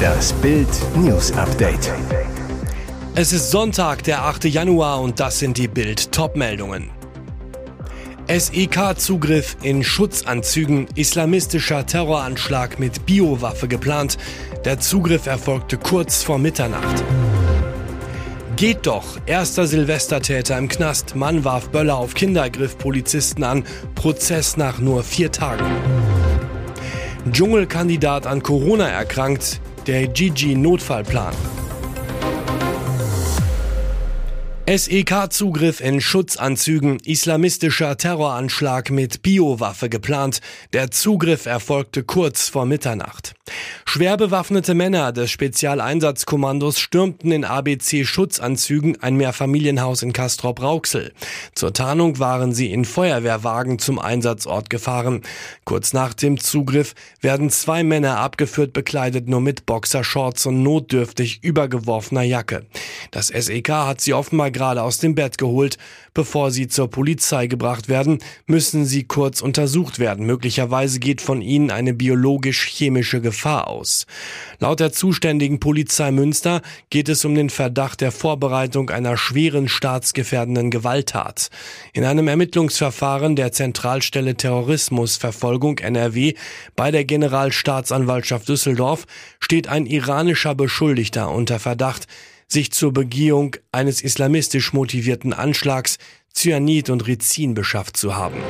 Das Bild News Update. Es ist Sonntag, der 8. Januar und das sind die Bild Topmeldungen. SEK-Zugriff in Schutzanzügen, islamistischer Terroranschlag mit Biowaffe geplant. Der Zugriff erfolgte kurz vor Mitternacht. Geht doch. Erster Silvestertäter im Knast. Mann warf Böller auf Kinder, griff Polizisten an. Prozess nach nur vier Tagen. Dschungelkandidat an Corona erkrankt. Der Gigi-Notfallplan. SEK-Zugriff in Schutzanzügen, islamistischer Terroranschlag mit Biowaffe geplant. Der Zugriff erfolgte kurz vor Mitternacht. Schwer bewaffnete Männer des Spezialeinsatzkommandos stürmten in ABC-Schutzanzügen ein Mehrfamilienhaus in Castrop-Rauxel. Zur Tarnung waren sie in Feuerwehrwagen zum Einsatzort gefahren. Kurz nach dem Zugriff werden zwei Männer abgeführt, bekleidet nur mit Boxershorts und notdürftig übergeworfener Jacke. Das SEK hat sie offenbar gerade aus dem Bett geholt. Bevor sie zur Polizei gebracht werden, müssen sie kurz untersucht werden. Möglicherweise geht von ihnen eine biologisch-chemische Gefahr aus. Laut der zuständigen Polizei Münster geht es um den Verdacht der Vorbereitung einer schweren staatsgefährdenden Gewalttat. In einem Ermittlungsverfahren der Zentralstelle Terrorismusverfolgung NRW bei der Generalstaatsanwaltschaft Düsseldorf steht ein iranischer Beschuldigter unter Verdacht, sich zur Begehung eines islamistisch motivierten Anschlags Cyanid und Rizin beschafft zu haben.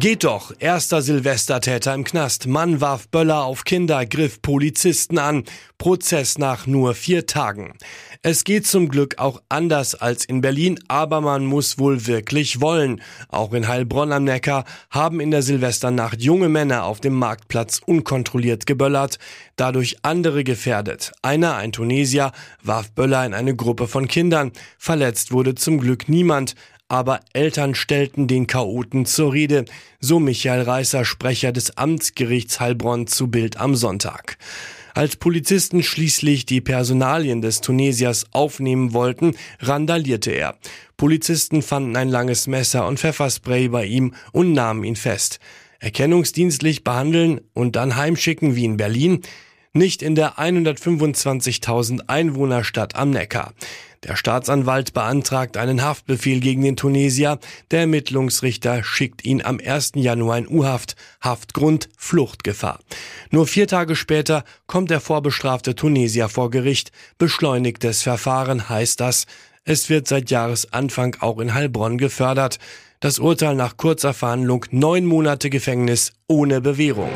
Geht doch, erster Silvestertäter im Knast. Mann warf Böller auf Kinder, griff Polizisten an. Prozess nach nur vier Tagen. Es geht zum Glück auch anders als in Berlin, aber man muss wohl wirklich wollen. Auch in Heilbronn am Neckar haben in der Silvesternacht junge Männer auf dem Marktplatz unkontrolliert geböllert, dadurch andere gefährdet. Einer, ein Tunesier, warf Böller in eine Gruppe von Kindern. Verletzt wurde zum Glück niemand aber Eltern stellten den Chaoten zur Rede, so Michael Reißer, Sprecher des Amtsgerichts Heilbronn zu Bild am Sonntag. Als Polizisten schließlich die Personalien des Tunesiers aufnehmen wollten, randalierte er. Polizisten fanden ein langes Messer und Pfefferspray bei ihm und nahmen ihn fest. Erkennungsdienstlich behandeln und dann heimschicken wie in Berlin? Nicht in der 125.000 Einwohnerstadt am Neckar. Der Staatsanwalt beantragt einen Haftbefehl gegen den Tunesier. Der Ermittlungsrichter schickt ihn am 1. Januar in U-Haft. Haftgrund Fluchtgefahr. Nur vier Tage später kommt der vorbestrafte Tunesier vor Gericht. Beschleunigtes Verfahren heißt das. Es wird seit Jahresanfang auch in Heilbronn gefördert. Das Urteil nach kurzer Verhandlung neun Monate Gefängnis ohne Bewährung.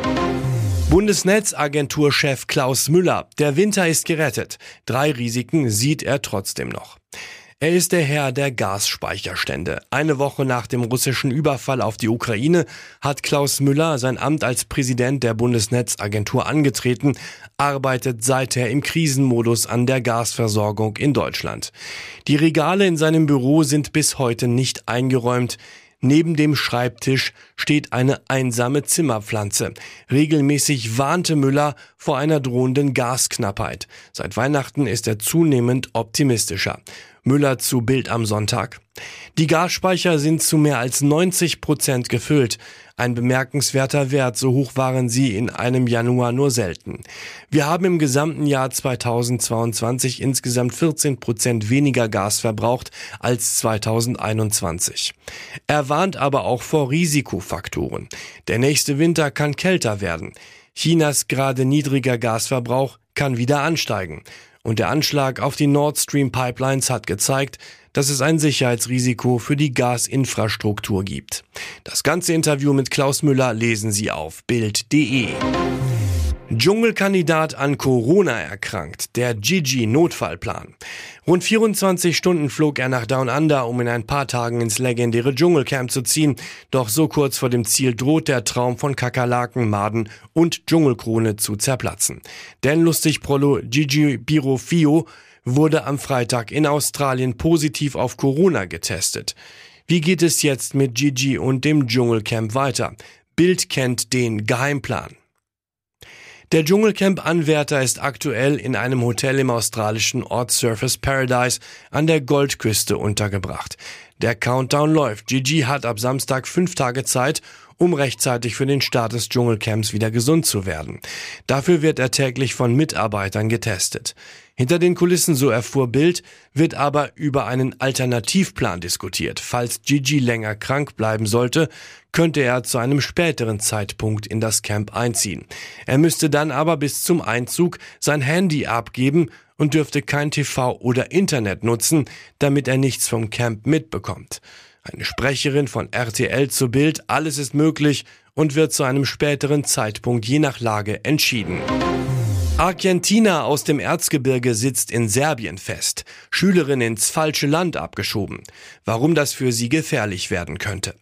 Bundesnetzagenturchef Klaus Müller. Der Winter ist gerettet. Drei Risiken sieht er trotzdem noch. Er ist der Herr der Gasspeicherstände. Eine Woche nach dem russischen Überfall auf die Ukraine hat Klaus Müller sein Amt als Präsident der Bundesnetzagentur angetreten, arbeitet seither im Krisenmodus an der Gasversorgung in Deutschland. Die Regale in seinem Büro sind bis heute nicht eingeräumt. Neben dem Schreibtisch steht eine einsame Zimmerpflanze. Regelmäßig warnte Müller vor einer drohenden Gasknappheit. Seit Weihnachten ist er zunehmend optimistischer. Müller zu Bild am Sonntag. Die Gasspeicher sind zu mehr als 90 Prozent gefüllt. Ein bemerkenswerter Wert, so hoch waren sie in einem Januar nur selten. Wir haben im gesamten Jahr 2022 insgesamt 14 Prozent weniger Gas verbraucht als 2021. Er warnt aber auch vor Risikofaktoren. Der nächste Winter kann kälter werden. Chinas gerade niedriger Gasverbrauch kann wieder ansteigen. Und der Anschlag auf die Nord Stream Pipelines hat gezeigt, dass es ein Sicherheitsrisiko für die Gasinfrastruktur gibt. Das ganze Interview mit Klaus Müller lesen Sie auf Bild.de. Dschungelkandidat an Corona erkrankt, der Gigi-Notfallplan. Rund 24 Stunden flog er nach Down Under, um in ein paar Tagen ins legendäre Dschungelcamp zu ziehen. Doch so kurz vor dem Ziel droht der Traum von Kakerlaken, Maden und Dschungelkrone zu zerplatzen. Denn lustig Prolo Gigi Birofio wurde am Freitag in Australien positiv auf Corona getestet. Wie geht es jetzt mit Gigi und dem Dschungelcamp weiter? Bild kennt den Geheimplan. Der Dschungelcamp-Anwärter ist aktuell in einem Hotel im australischen Ort Surface Paradise an der Goldküste untergebracht. Der Countdown läuft. Gigi hat ab Samstag fünf Tage Zeit, um rechtzeitig für den Start des Dschungelcamps wieder gesund zu werden. Dafür wird er täglich von Mitarbeitern getestet. Hinter den Kulissen, so erfuhr Bild, wird aber über einen Alternativplan diskutiert. Falls Gigi länger krank bleiben sollte, könnte er zu einem späteren Zeitpunkt in das Camp einziehen. Er müsste dann aber bis zum Einzug sein Handy abgeben und dürfte kein TV oder Internet nutzen, damit er nichts vom Camp mitbekommt. Eine Sprecherin von RTL zu Bild, alles ist möglich und wird zu einem späteren Zeitpunkt je nach Lage entschieden. Argentina aus dem Erzgebirge sitzt in Serbien fest, Schülerin ins falsche Land abgeschoben. Warum das für sie gefährlich werden könnte.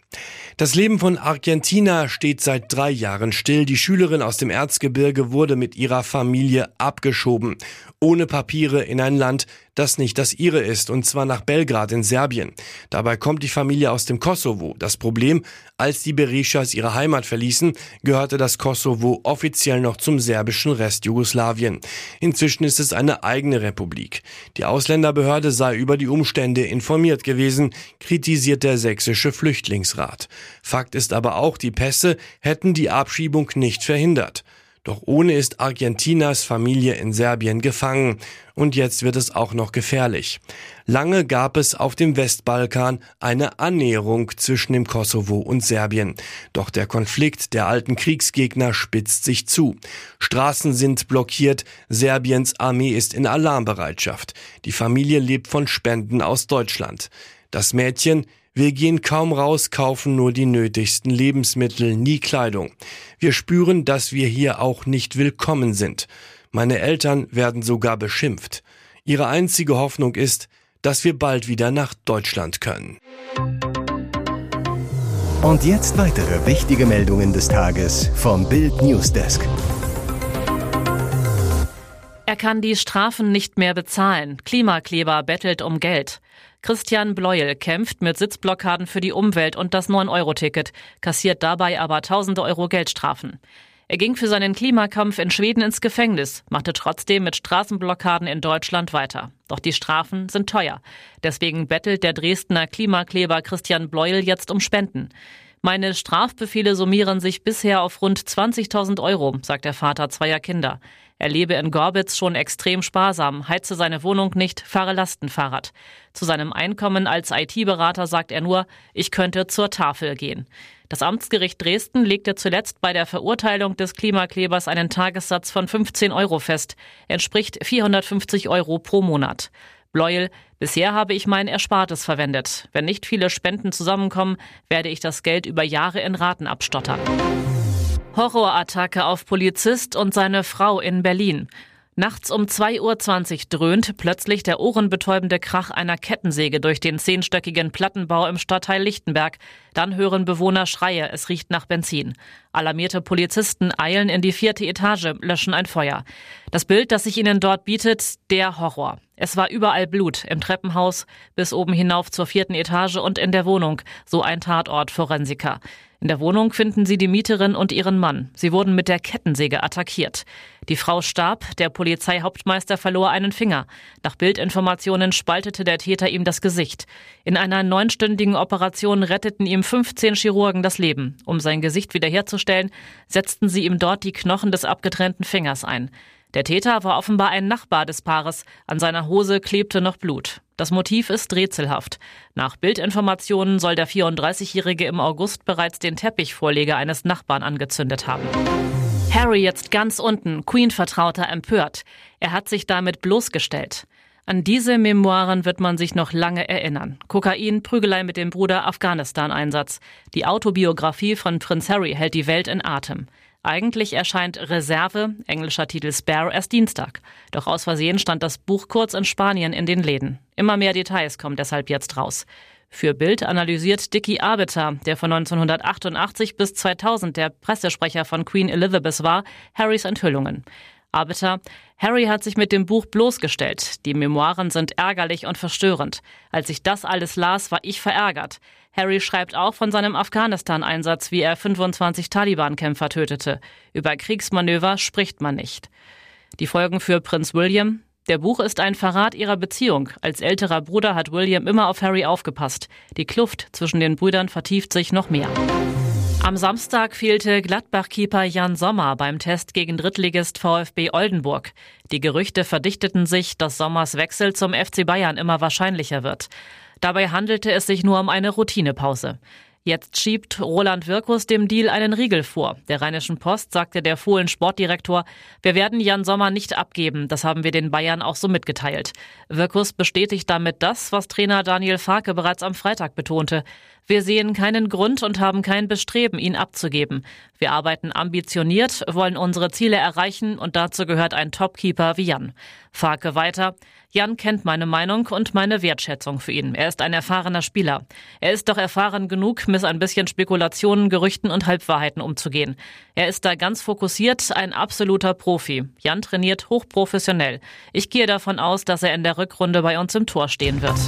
Das Leben von Argentina steht seit drei Jahren still. Die Schülerin aus dem Erzgebirge wurde mit ihrer Familie abgeschoben, ohne Papiere in ein Land, das nicht das ihre ist, und zwar nach Belgrad in Serbien. Dabei kommt die Familie aus dem Kosovo. Das Problem, als die Berishas ihre Heimat verließen, gehörte das Kosovo offiziell noch zum serbischen Rest Jugoslawien. Inzwischen ist es eine eigene Republik. Die Ausländerbehörde sei über die Umstände informiert gewesen, kritisiert der sächsische Flüchtlingsrat. Fakt ist aber auch, die Pässe hätten die Abschiebung nicht verhindert. Doch ohne ist Argentinas Familie in Serbien gefangen. Und jetzt wird es auch noch gefährlich. Lange gab es auf dem Westbalkan eine Annäherung zwischen dem Kosovo und Serbien. Doch der Konflikt der alten Kriegsgegner spitzt sich zu. Straßen sind blockiert, Serbiens Armee ist in Alarmbereitschaft. Die Familie lebt von Spenden aus Deutschland. Das Mädchen wir gehen kaum raus, kaufen nur die nötigsten Lebensmittel, nie Kleidung. Wir spüren, dass wir hier auch nicht willkommen sind. Meine Eltern werden sogar beschimpft. Ihre einzige Hoffnung ist, dass wir bald wieder nach Deutschland können. Und jetzt weitere wichtige Meldungen des Tages vom Bild Newsdesk. Er kann die Strafen nicht mehr bezahlen. Klimakleber bettelt um Geld. Christian Bleuel kämpft mit Sitzblockaden für die Umwelt und das 9-Euro-Ticket, kassiert dabei aber tausende Euro Geldstrafen. Er ging für seinen Klimakampf in Schweden ins Gefängnis, machte trotzdem mit Straßenblockaden in Deutschland weiter. Doch die Strafen sind teuer. Deswegen bettelt der Dresdner Klimakleber Christian Bleuel jetzt um Spenden. Meine Strafbefehle summieren sich bisher auf rund 20.000 Euro, sagt der Vater zweier Kinder. Er lebe in Gorbitz schon extrem sparsam, heize seine Wohnung nicht, fahre Lastenfahrrad. Zu seinem Einkommen als IT-Berater sagt er nur, ich könnte zur Tafel gehen. Das Amtsgericht Dresden legte zuletzt bei der Verurteilung des Klimaklebers einen Tagessatz von 15 Euro fest, entspricht 450 Euro pro Monat. Bleuel, bisher habe ich mein Erspartes verwendet. Wenn nicht viele Spenden zusammenkommen, werde ich das Geld über Jahre in Raten abstottern. Horrorattacke auf Polizist und seine Frau in Berlin. Nachts um 2.20 Uhr dröhnt plötzlich der ohrenbetäubende Krach einer Kettensäge durch den zehnstöckigen Plattenbau im Stadtteil Lichtenberg. Dann hören Bewohner Schreie, es riecht nach Benzin. Alarmierte Polizisten eilen in die vierte Etage, löschen ein Feuer. Das Bild, das sich ihnen dort bietet, der Horror. Es war überall Blut, im Treppenhaus, bis oben hinauf zur vierten Etage und in der Wohnung, so ein Tatort Forensiker. In der Wohnung finden sie die Mieterin und ihren Mann. Sie wurden mit der Kettensäge attackiert. Die Frau starb, der Polizeihauptmeister verlor einen Finger. Nach Bildinformationen spaltete der Täter ihm das Gesicht. In einer neunstündigen Operation retteten ihm 15 Chirurgen das Leben. Um sein Gesicht wiederherzustellen, setzten sie ihm dort die Knochen des abgetrennten Fingers ein. Der Täter war offenbar ein Nachbar des Paares. An seiner Hose klebte noch Blut. Das Motiv ist rätselhaft. Nach Bildinformationen soll der 34-Jährige im August bereits den Teppichvorleger eines Nachbarn angezündet haben. Harry jetzt ganz unten, Queen-Vertrauter empört. Er hat sich damit bloßgestellt. An diese Memoiren wird man sich noch lange erinnern. Kokain, Prügelei mit dem Bruder, Afghanistan-Einsatz. Die Autobiografie von Prinz Harry hält die Welt in Atem. Eigentlich erscheint Reserve, englischer Titel Spare, erst Dienstag. Doch aus Versehen stand das Buch kurz in Spanien in den Läden. Immer mehr Details kommen deshalb jetzt raus. Für Bild analysiert Dicky Arbiter, der von 1988 bis 2000 der Pressesprecher von Queen Elizabeth war, Harrys Enthüllungen. Arbiter, Harry hat sich mit dem Buch bloßgestellt. Die Memoiren sind ärgerlich und verstörend. Als ich das alles las, war ich verärgert. Harry schreibt auch von seinem Afghanistan-Einsatz, wie er 25 Taliban-Kämpfer tötete. Über Kriegsmanöver spricht man nicht. Die Folgen für Prinz William? Der Buch ist ein Verrat ihrer Beziehung. Als älterer Bruder hat William immer auf Harry aufgepasst. Die Kluft zwischen den Brüdern vertieft sich noch mehr. Am Samstag fehlte Gladbach-Keeper Jan Sommer beim Test gegen Drittligist VfB Oldenburg. Die Gerüchte verdichteten sich, dass Sommers Wechsel zum FC Bayern immer wahrscheinlicher wird. Dabei handelte es sich nur um eine Routinepause. Jetzt schiebt Roland Wirkus dem Deal einen Riegel vor. Der Rheinischen Post sagte der Fohlen Sportdirektor, wir werden Jan Sommer nicht abgeben. Das haben wir den Bayern auch so mitgeteilt. Wirkus bestätigt damit das, was Trainer Daniel Farke bereits am Freitag betonte. Wir sehen keinen Grund und haben kein Bestreben, ihn abzugeben. Wir arbeiten ambitioniert, wollen unsere Ziele erreichen und dazu gehört ein Topkeeper wie Jan. Farke weiter. Jan kennt meine Meinung und meine Wertschätzung für ihn. Er ist ein erfahrener Spieler. Er ist doch erfahren genug, mit ein bisschen Spekulationen, Gerüchten und Halbwahrheiten umzugehen. Er ist da ganz fokussiert, ein absoluter Profi. Jan trainiert hochprofessionell. Ich gehe davon aus, dass er in der Rückrunde bei uns im Tor stehen wird.